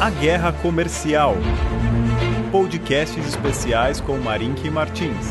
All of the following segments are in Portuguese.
A Guerra Comercial. Podcasts especiais com Marink Martins.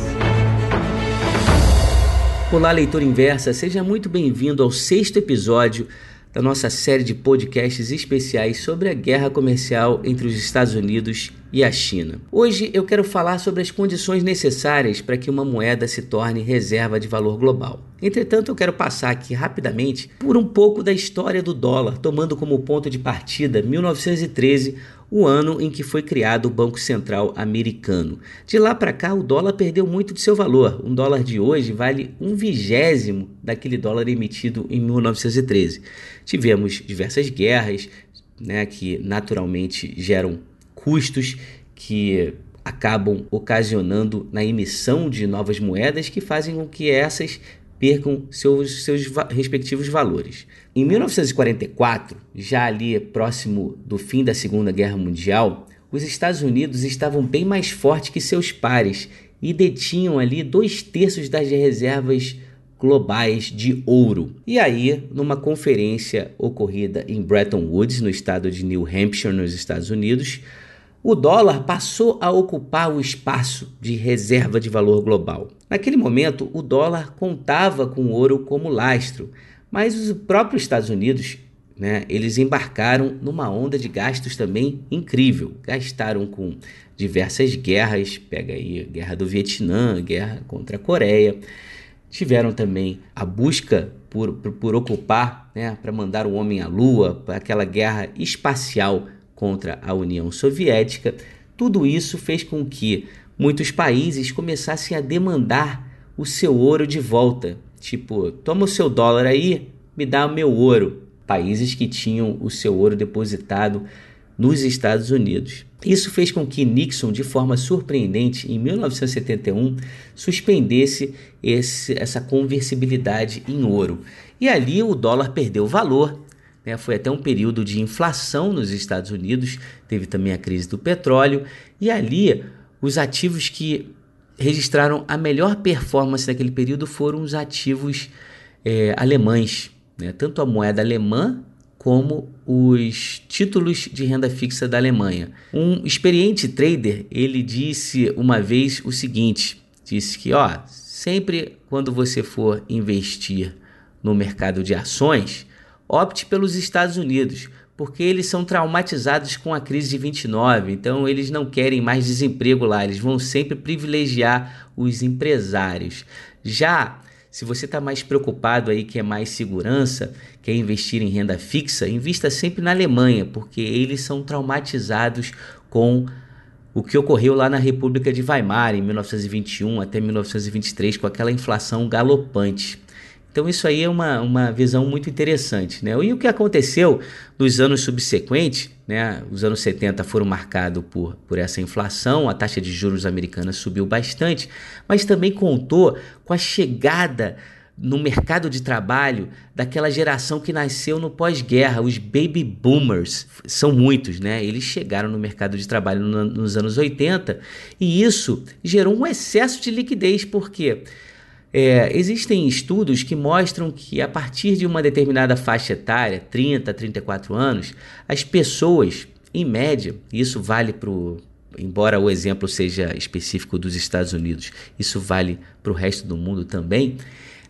Olá, leitor inversa, seja muito bem-vindo ao sexto episódio da nossa série de podcasts especiais sobre a guerra comercial entre os Estados Unidos e a China. Hoje eu quero falar sobre as condições necessárias para que uma moeda se torne reserva de valor global. Entretanto, eu quero passar aqui rapidamente por um pouco da história do dólar, tomando como ponto de partida 1913, o ano em que foi criado o Banco Central Americano. De lá para cá, o dólar perdeu muito de seu valor. Um dólar de hoje vale um vigésimo daquele dólar emitido em 1913. Tivemos diversas guerras, né, que naturalmente geram custos que acabam ocasionando na emissão de novas moedas que fazem com que essas percam seus, seus respectivos valores. Em 1944, já ali próximo do fim da Segunda Guerra Mundial, os Estados Unidos estavam bem mais fortes que seus pares e detinham ali dois terços das reservas globais de ouro. E aí, numa conferência ocorrida em Bretton Woods, no estado de New Hampshire, nos Estados Unidos, o dólar passou a ocupar o espaço de reserva de valor global. Naquele momento, o dólar contava com o ouro como lastro, mas os próprios Estados Unidos, né, eles embarcaram numa onda de gastos também incrível. Gastaram com diversas guerras, pega aí guerra do Vietnã, guerra contra a Coreia. Tiveram também a busca por, por, por ocupar, né, para mandar o homem à lua, para aquela guerra espacial contra a União Soviética, tudo isso fez com que muitos países começassem a demandar o seu ouro de volta. Tipo, toma o seu dólar aí, me dá o meu ouro. Países que tinham o seu ouro depositado nos Estados Unidos. Isso fez com que Nixon, de forma surpreendente, em 1971, suspendesse esse, essa conversibilidade em ouro. E ali o dólar perdeu valor né? Foi até um período de inflação nos Estados Unidos, teve também a crise do petróleo, e ali os ativos que registraram a melhor performance naquele período foram os ativos é, alemães, né? tanto a moeda alemã como os títulos de renda fixa da Alemanha. Um experiente trader ele disse uma vez o seguinte: disse que ó, sempre quando você for investir no mercado de ações, opte pelos Estados Unidos, porque eles são traumatizados com a crise de 29, então eles não querem mais desemprego lá, eles vão sempre privilegiar os empresários. Já se você está mais preocupado aí, que é mais segurança, quer investir em renda fixa, invista sempre na Alemanha, porque eles são traumatizados com o que ocorreu lá na República de Weimar em 1921 até 1923, com aquela inflação galopante. Então isso aí é uma, uma visão muito interessante. Né? E o que aconteceu nos anos subsequentes, né? os anos 70 foram marcados por, por essa inflação, a taxa de juros americana subiu bastante, mas também contou com a chegada no mercado de trabalho daquela geração que nasceu no pós-guerra, os baby boomers. São muitos, né? Eles chegaram no mercado de trabalho no, nos anos 80 e isso gerou um excesso de liquidez, porque quê? É, existem estudos que mostram que a partir de uma determinada faixa etária, 30, 34 anos, as pessoas, em média, isso vale para. Embora o exemplo seja específico dos Estados Unidos, isso vale para o resto do mundo também.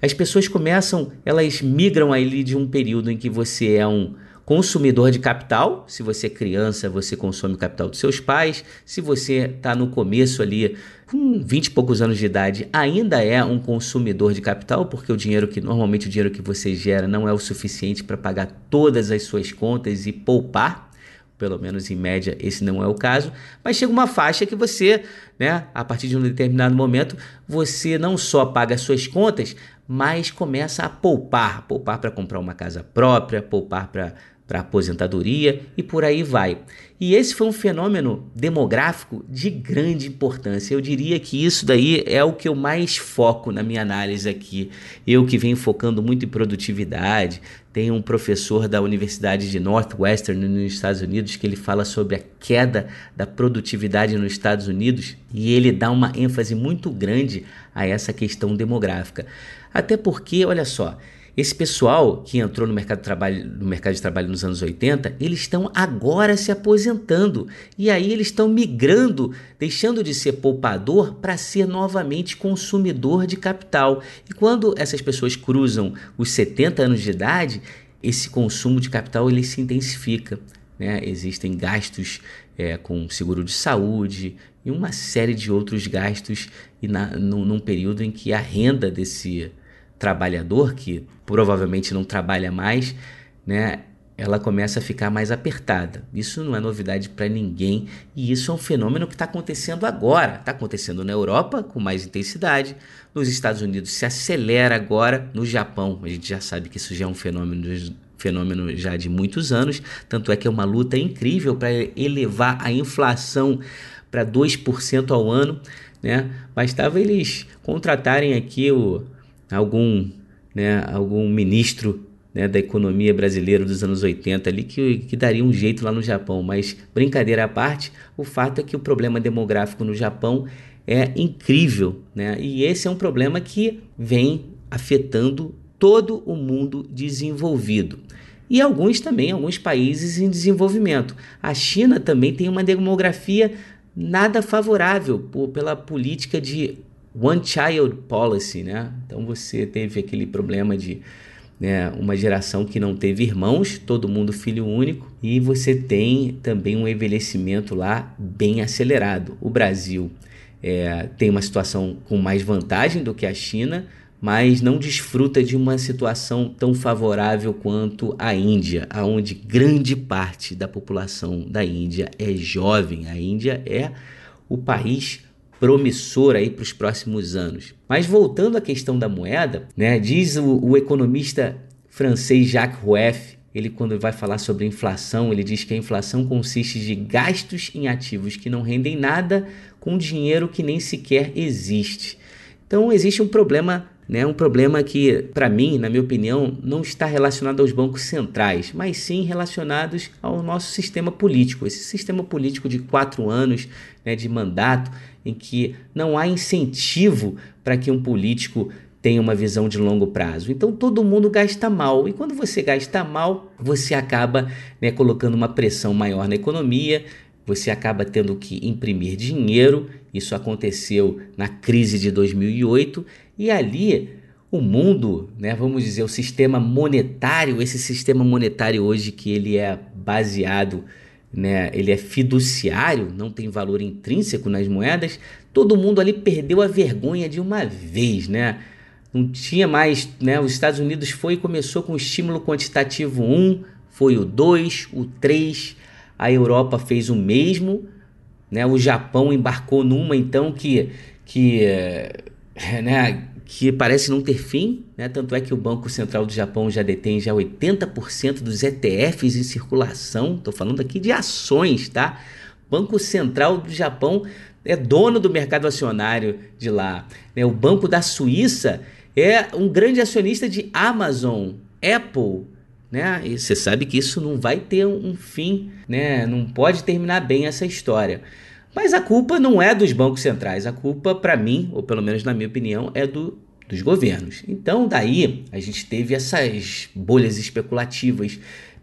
As pessoas começam, elas migram ali de um período em que você é um, consumidor de capital. Se você é criança, você consome o capital dos seus pais. Se você está no começo ali, com 20 e poucos anos de idade, ainda é um consumidor de capital, porque o dinheiro que normalmente o dinheiro que você gera não é o suficiente para pagar todas as suas contas e poupar. Pelo menos em média, esse não é o caso. Mas chega uma faixa que você, né, a partir de um determinado momento, você não só paga as suas contas, mas começa a poupar, poupar para comprar uma casa própria, poupar para para aposentadoria e por aí vai. E esse foi um fenômeno demográfico de grande importância. Eu diria que isso daí é o que eu mais foco na minha análise aqui. Eu que venho focando muito em produtividade, tem um professor da Universidade de Northwestern nos Estados Unidos que ele fala sobre a queda da produtividade nos Estados Unidos e ele dá uma ênfase muito grande a essa questão demográfica. Até porque, olha só, esse pessoal que entrou no mercado de trabalho, no mercado de trabalho nos anos 80, eles estão agora se aposentando. E aí eles estão migrando, deixando de ser poupador para ser novamente consumidor de capital. E quando essas pessoas cruzam os 70 anos de idade, esse consumo de capital ele se intensifica. Né? Existem gastos é, com seguro de saúde e uma série de outros gastos e na, num, num período em que a renda desse trabalhador, que provavelmente não trabalha mais, né, ela começa a ficar mais apertada. Isso não é novidade para ninguém e isso é um fenômeno que está acontecendo agora. Está acontecendo na Europa com mais intensidade, nos Estados Unidos se acelera agora, no Japão a gente já sabe que isso já é um fenômeno fenômeno já de muitos anos, tanto é que é uma luta incrível para elevar a inflação para 2% ao ano, né? Bastava eles contratarem aqui o, algum, né, algum ministro né, da economia brasileira dos anos 80 ali que, que daria um jeito lá no Japão. Mas brincadeira à parte, o fato é que o problema demográfico no Japão é incrível, né? E esse é um problema que vem afetando todo o mundo desenvolvido. E alguns também, alguns países em desenvolvimento. A China também tem uma demografia nada favorável por, pela política de One Child Policy, né? Então você teve aquele problema de né, uma geração que não teve irmãos, todo mundo filho único, e você tem também um envelhecimento lá bem acelerado. O Brasil é, tem uma situação com mais vantagem do que a China, mas não desfruta de uma situação tão favorável quanto a Índia, aonde grande parte da população da Índia é jovem. A Índia é o país promissor aí para os próximos anos. Mas voltando à questão da moeda, né, diz o, o economista francês Jacques Rueff, ele quando vai falar sobre inflação, ele diz que a inflação consiste de gastos em ativos que não rendem nada com dinheiro que nem sequer existe. Então existe um problema né? Um problema que, para mim, na minha opinião, não está relacionado aos bancos centrais, mas sim relacionados ao nosso sistema político. Esse sistema político de quatro anos né, de mandato, em que não há incentivo para que um político tenha uma visão de longo prazo. Então todo mundo gasta mal e quando você gasta mal, você acaba né, colocando uma pressão maior na economia, você acaba tendo que imprimir dinheiro. Isso aconteceu na crise de 2008 e ali o mundo, né, vamos dizer, o sistema monetário, esse sistema monetário hoje que ele é baseado, né, ele é fiduciário, não tem valor intrínseco nas moedas, todo mundo ali perdeu a vergonha de uma vez, né? Não tinha mais, né? Os Estados Unidos foi e começou com o estímulo quantitativo 1, foi o 2, o 3, a Europa fez o mesmo, né? O Japão embarcou numa então que que eh, né, que parece não ter fim, né? tanto é que o Banco Central do Japão já detém já 80% dos ETFs em circulação, estou falando aqui de ações, tá? Banco Central do Japão é dono do mercado acionário de lá. Né? O Banco da Suíça é um grande acionista de Amazon, Apple, né? E você sabe que isso não vai ter um fim, né? Não pode terminar bem essa história. Mas a culpa não é dos bancos centrais, a culpa, para mim, ou pelo menos na minha opinião, é do, dos governos. Então, daí a gente teve essas bolhas especulativas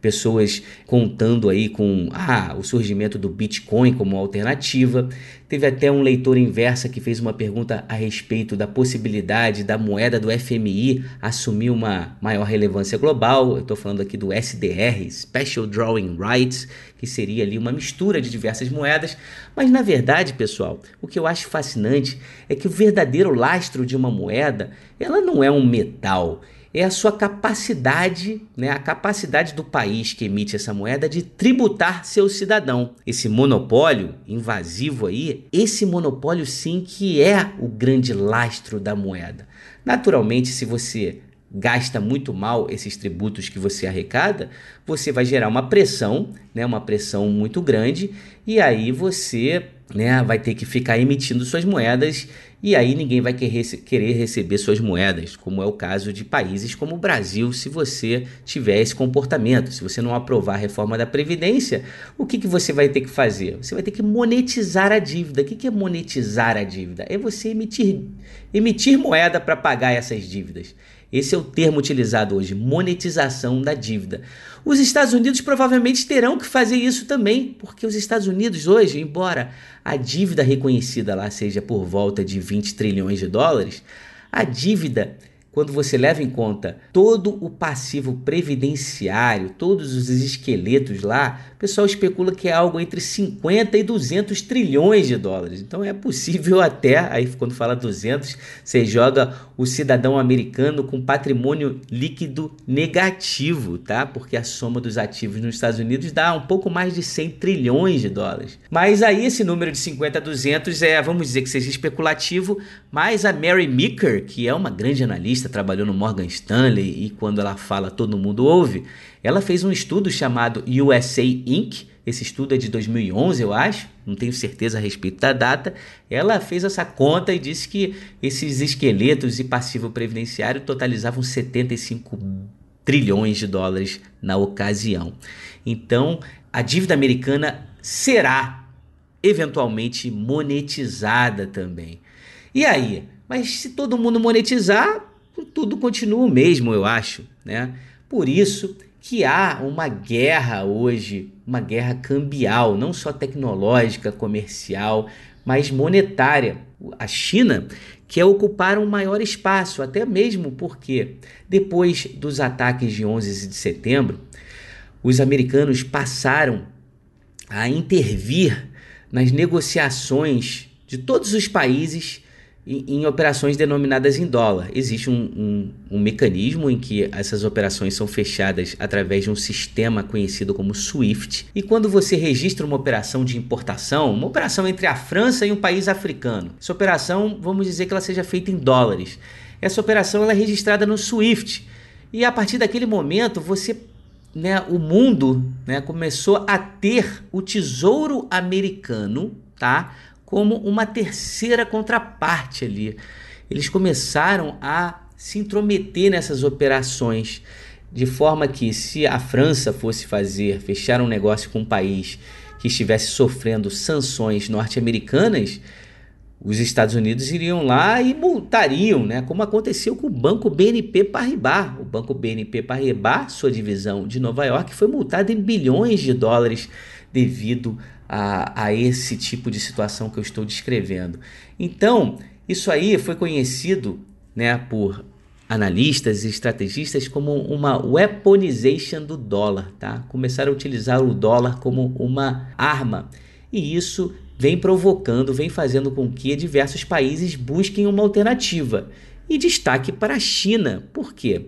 pessoas contando aí com ah, o surgimento do Bitcoin como alternativa. Teve até um leitor inversa que fez uma pergunta a respeito da possibilidade da moeda do FMI assumir uma maior relevância global. Eu estou falando aqui do SDR, Special Drawing Rights, que seria ali uma mistura de diversas moedas. Mas na verdade, pessoal, o que eu acho fascinante é que o verdadeiro lastro de uma moeda, ela não é um metal é a sua capacidade, né, a capacidade do país que emite essa moeda de tributar seu cidadão. Esse monopólio invasivo aí, esse monopólio sim que é o grande lastro da moeda. Naturalmente, se você gasta muito mal esses tributos que você arrecada, você vai gerar uma pressão, né, uma pressão muito grande, e aí você né, vai ter que ficar emitindo suas moedas e aí ninguém vai querer receber suas moedas, como é o caso de países como o Brasil, se você tiver esse comportamento. Se você não aprovar a reforma da Previdência, o que, que você vai ter que fazer? Você vai ter que monetizar a dívida. O que, que é monetizar a dívida? É você emitir, emitir moeda para pagar essas dívidas. Esse é o termo utilizado hoje, monetização da dívida. Os Estados Unidos provavelmente terão que fazer isso também, porque os Estados Unidos hoje, embora a dívida reconhecida lá seja por volta de 20 trilhões de dólares, a dívida quando você leva em conta todo o passivo previdenciário, todos os esqueletos lá, o pessoal especula que é algo entre 50 e 200 trilhões de dólares. Então é possível até, aí quando fala 200, você joga o cidadão americano com patrimônio líquido negativo, tá? Porque a soma dos ativos nos Estados Unidos dá um pouco mais de 100 trilhões de dólares. Mas aí esse número de 50 a 200 é, vamos dizer que seja especulativo, mas a Mary Meeker, que é uma grande analista, trabalhou no Morgan Stanley e quando ela fala todo mundo ouve, ela fez um estudo chamado USA Inc. Esse estudo é de 2011, eu acho, não tenho certeza a respeito da data. Ela fez essa conta e disse que esses esqueletos e passivo previdenciário totalizavam 75 trilhões de dólares na ocasião. Então, a dívida americana será eventualmente monetizada também. E aí? Mas se todo mundo monetizar, tudo continua o mesmo, eu acho, né? Por isso que há uma guerra hoje, uma guerra cambial, não só tecnológica, comercial, mas monetária. A China quer ocupar um maior espaço, até mesmo porque depois dos ataques de 11 de setembro, os americanos passaram a intervir nas negociações de todos os países em, operações denominadas em dólar. Existe um, um, um, mecanismo em que essas operações são fechadas através de um sistema conhecido como SWIFT. E quando você registra uma operação de importação, uma operação entre a França e um país africano, essa operação, vamos dizer que ela seja feita em dólares. Essa operação ela é registrada no SWIFT. E a partir daquele momento, você né, o mundo né, começou a ter o tesouro americano, tá? Como uma terceira contraparte ali. Eles começaram a se intrometer nessas operações, de forma que se a França fosse fazer, fechar um negócio com um país que estivesse sofrendo sanções norte-americanas, os Estados Unidos iriam lá e multariam, né? como aconteceu com o Banco BNP Paribas. O Banco BNP Paribas, sua divisão de Nova York, foi multado em bilhões de dólares devido a, a esse tipo de situação que eu estou descrevendo. Então, isso aí foi conhecido né, por analistas e estrategistas como uma weaponization do dólar, tá? Começaram a utilizar o dólar como uma arma. E isso vem provocando, vem fazendo com que diversos países busquem uma alternativa. E destaque para a China. Por quê?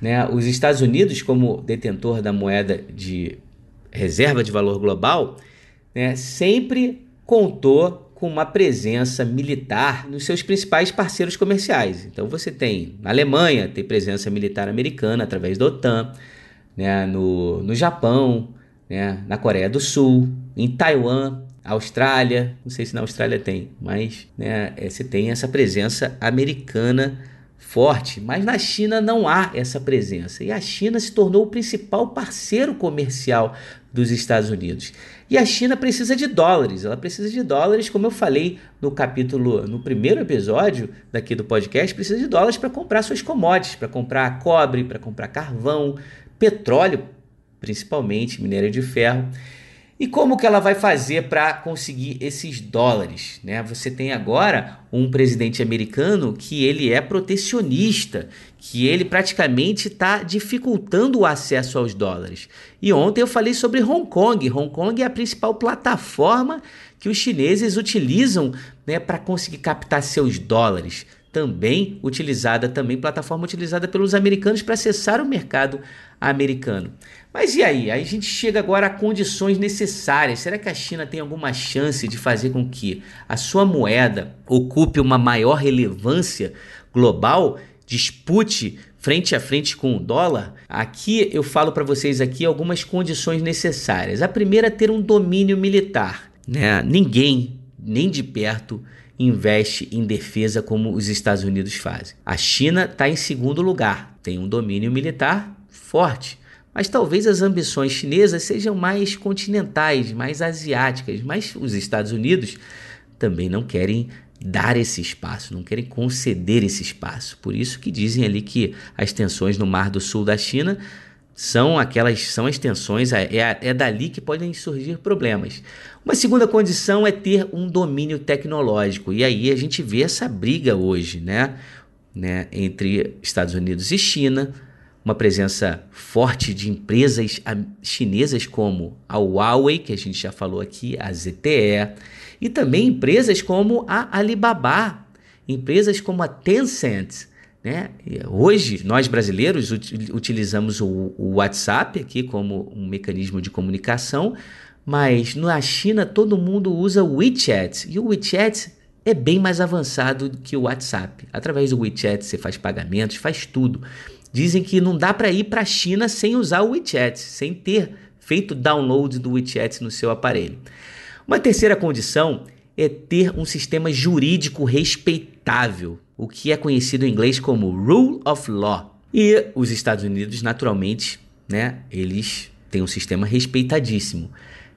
Né, os Estados Unidos, como detentor da moeda de reserva de valor global, né, sempre contou com uma presença militar nos seus principais parceiros comerciais. Então você tem na Alemanha, tem presença militar americana através da OTAN, né, no, no Japão, né, na Coreia do Sul, em Taiwan, Austrália, não sei se na Austrália tem, mas né, é, você tem essa presença americana forte, mas na China não há essa presença. E a China se tornou o principal parceiro comercial dos Estados Unidos. E a China precisa de dólares, ela precisa de dólares, como eu falei no capítulo, no primeiro episódio daqui do podcast, precisa de dólares para comprar suas commodities, para comprar cobre, para comprar carvão, petróleo, principalmente minério de ferro. E como que ela vai fazer para conseguir esses dólares? Né? Você tem agora um presidente americano que ele é protecionista, que ele praticamente está dificultando o acesso aos dólares. E ontem eu falei sobre Hong Kong. Hong Kong é a principal plataforma que os chineses utilizam né, para conseguir captar seus dólares também utilizada, também plataforma utilizada pelos americanos para acessar o mercado americano. Mas e aí? Aí a gente chega agora a condições necessárias. Será que a China tem alguma chance de fazer com que a sua moeda ocupe uma maior relevância global, dispute frente a frente com o dólar? Aqui eu falo para vocês aqui algumas condições necessárias. A primeira é ter um domínio militar, né? Ninguém nem de perto investe em defesa como os Estados Unidos fazem. A China está em segundo lugar, tem um domínio militar forte. Mas talvez as ambições chinesas sejam mais continentais, mais asiáticas, mas os Estados Unidos também não querem dar esse espaço, não querem conceder esse espaço. Por isso que dizem ali que as tensões no Mar do Sul da China são aquelas são as tensões, é, é, é dali que podem surgir problemas. Uma segunda condição é ter um domínio tecnológico. E aí a gente vê essa briga hoje, né? né, entre Estados Unidos e China, uma presença forte de empresas chinesas como a Huawei, que a gente já falou aqui, a ZTE, e também empresas como a Alibaba, empresas como a Tencent. Né? Hoje, nós brasileiros utilizamos o, o WhatsApp aqui como um mecanismo de comunicação, mas na China todo mundo usa o WeChat. E o WeChat é bem mais avançado do que o WhatsApp. Através do WeChat você faz pagamentos, faz tudo. Dizem que não dá para ir para a China sem usar o WeChat, sem ter feito download do WeChat no seu aparelho. Uma terceira condição é ter um sistema jurídico respeitável, o que é conhecido em inglês como Rule of Law. E os Estados Unidos, naturalmente, né, eles têm um sistema respeitadíssimo.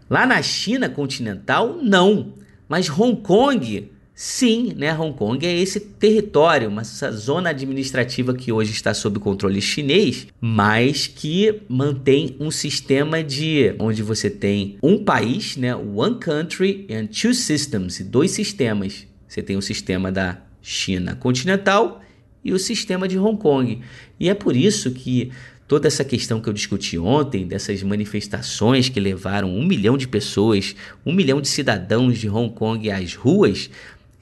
Lá na China continental, não. Mas Hong Kong Sim, né, Hong Kong é esse território, uma zona administrativa que hoje está sob controle chinês, mas que mantém um sistema de onde você tem um país, né, one country and two systems, dois sistemas. Você tem o sistema da China continental e o sistema de Hong Kong. E é por isso que toda essa questão que eu discuti ontem, dessas manifestações que levaram um milhão de pessoas, um milhão de cidadãos de Hong Kong às ruas,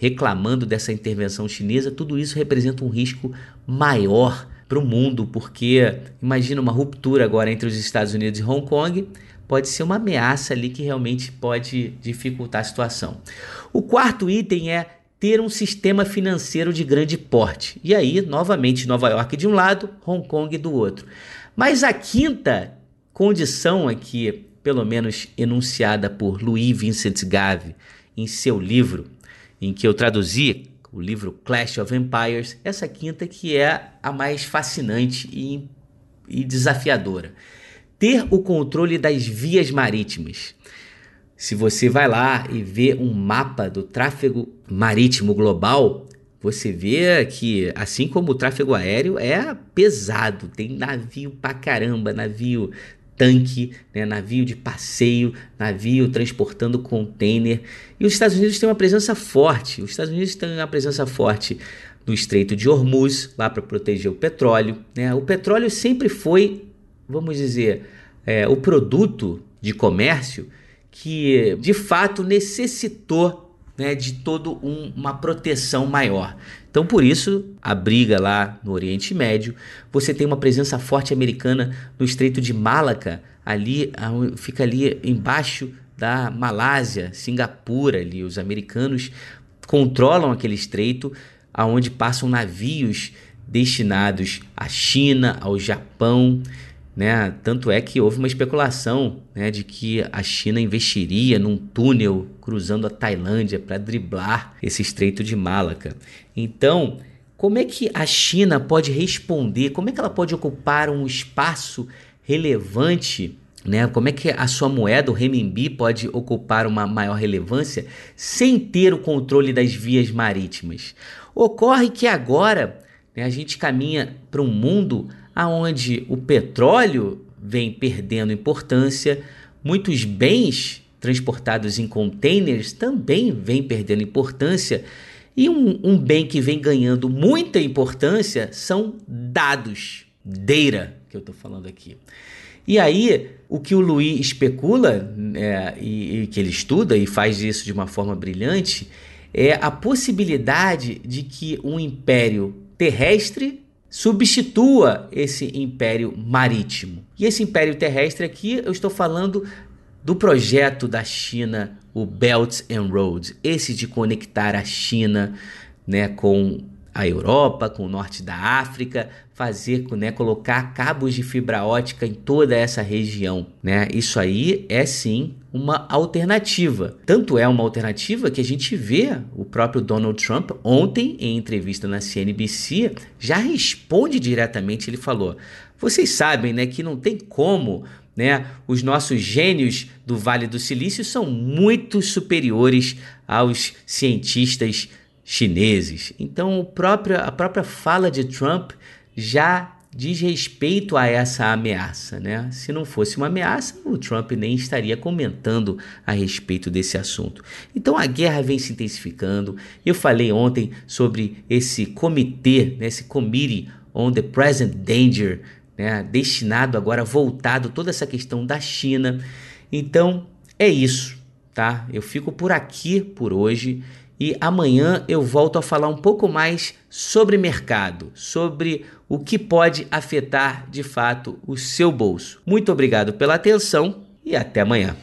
reclamando dessa intervenção chinesa, tudo isso representa um risco maior para o mundo, porque imagina uma ruptura agora entre os Estados Unidos e Hong Kong, pode ser uma ameaça ali que realmente pode dificultar a situação. O quarto item é ter um sistema financeiro de grande porte. E aí, novamente, Nova York de um lado, Hong Kong do outro. Mas a quinta condição aqui, pelo menos enunciada por Louis Vincent Gave em seu livro em que eu traduzi o livro Clash of Empires, essa quinta que é a mais fascinante e, e desafiadora. Ter o controle das vias marítimas. Se você vai lá e vê um mapa do tráfego marítimo global, você vê que, assim como o tráfego aéreo, é pesado. Tem navio pra caramba, navio tanque, né, navio de passeio, navio transportando container. E os Estados Unidos têm uma presença forte. Os Estados Unidos têm uma presença forte no Estreito de Hormuz, lá para proteger o petróleo. Né? O petróleo sempre foi, vamos dizer, é, o produto de comércio que de fato necessitou né, de toda um, uma proteção maior. Então, por isso, a briga lá no Oriente Médio, você tem uma presença forte americana no Estreito de Malaca, ali fica ali embaixo da Malásia, Singapura, ali. Os americanos controlam aquele estreito aonde passam navios destinados à China, ao Japão, né? Tanto é que houve uma especulação né, de que a China investiria num túnel cruzando a Tailândia para driblar esse estreito de Malaca. Então, como é que a China pode responder? Como é que ela pode ocupar um espaço relevante? Né? Como é que a sua moeda, o renminbi, pode ocupar uma maior relevância sem ter o controle das vias marítimas? Ocorre que agora né, a gente caminha para um mundo aonde o petróleo vem perdendo importância, muitos bens transportados em containers também vêm perdendo importância. E um, um, bem que vem ganhando muita importância são dados, data, que eu estou falando aqui. E aí, o que o Louis especula, é, e, e que ele estuda e faz isso de uma forma brilhante, é a possibilidade de que um império terrestre substitua esse império marítimo. E esse império terrestre aqui, eu estou falando do projeto da China, o Belt and Road, esse de conectar a China né, com a Europa, com o norte da África, fazer, né, colocar cabos de fibra ótica em toda essa região, né? Isso aí é sim uma alternativa. Tanto é uma alternativa que a gente vê o próprio Donald Trump ontem em entrevista na CNBC já responde diretamente, ele falou: "Vocês sabem, né, que não tem como né? Os nossos gênios do Vale do Silício são muito superiores aos cientistas chineses. Então, próprio, a própria fala de Trump já diz respeito a essa ameaça, né? Se não fosse uma ameaça, o Trump nem estaria comentando a respeito desse assunto. Então a guerra vem se intensificando. Eu falei ontem sobre esse comitê, né, esse Committee on the Present Danger, né, destinado agora voltado toda essa questão da China. Então é isso, tá? Eu fico por aqui por hoje e amanhã eu volto a falar um pouco mais sobre mercado, sobre o que pode afetar de fato o seu bolso. Muito obrigado pela atenção e até amanhã.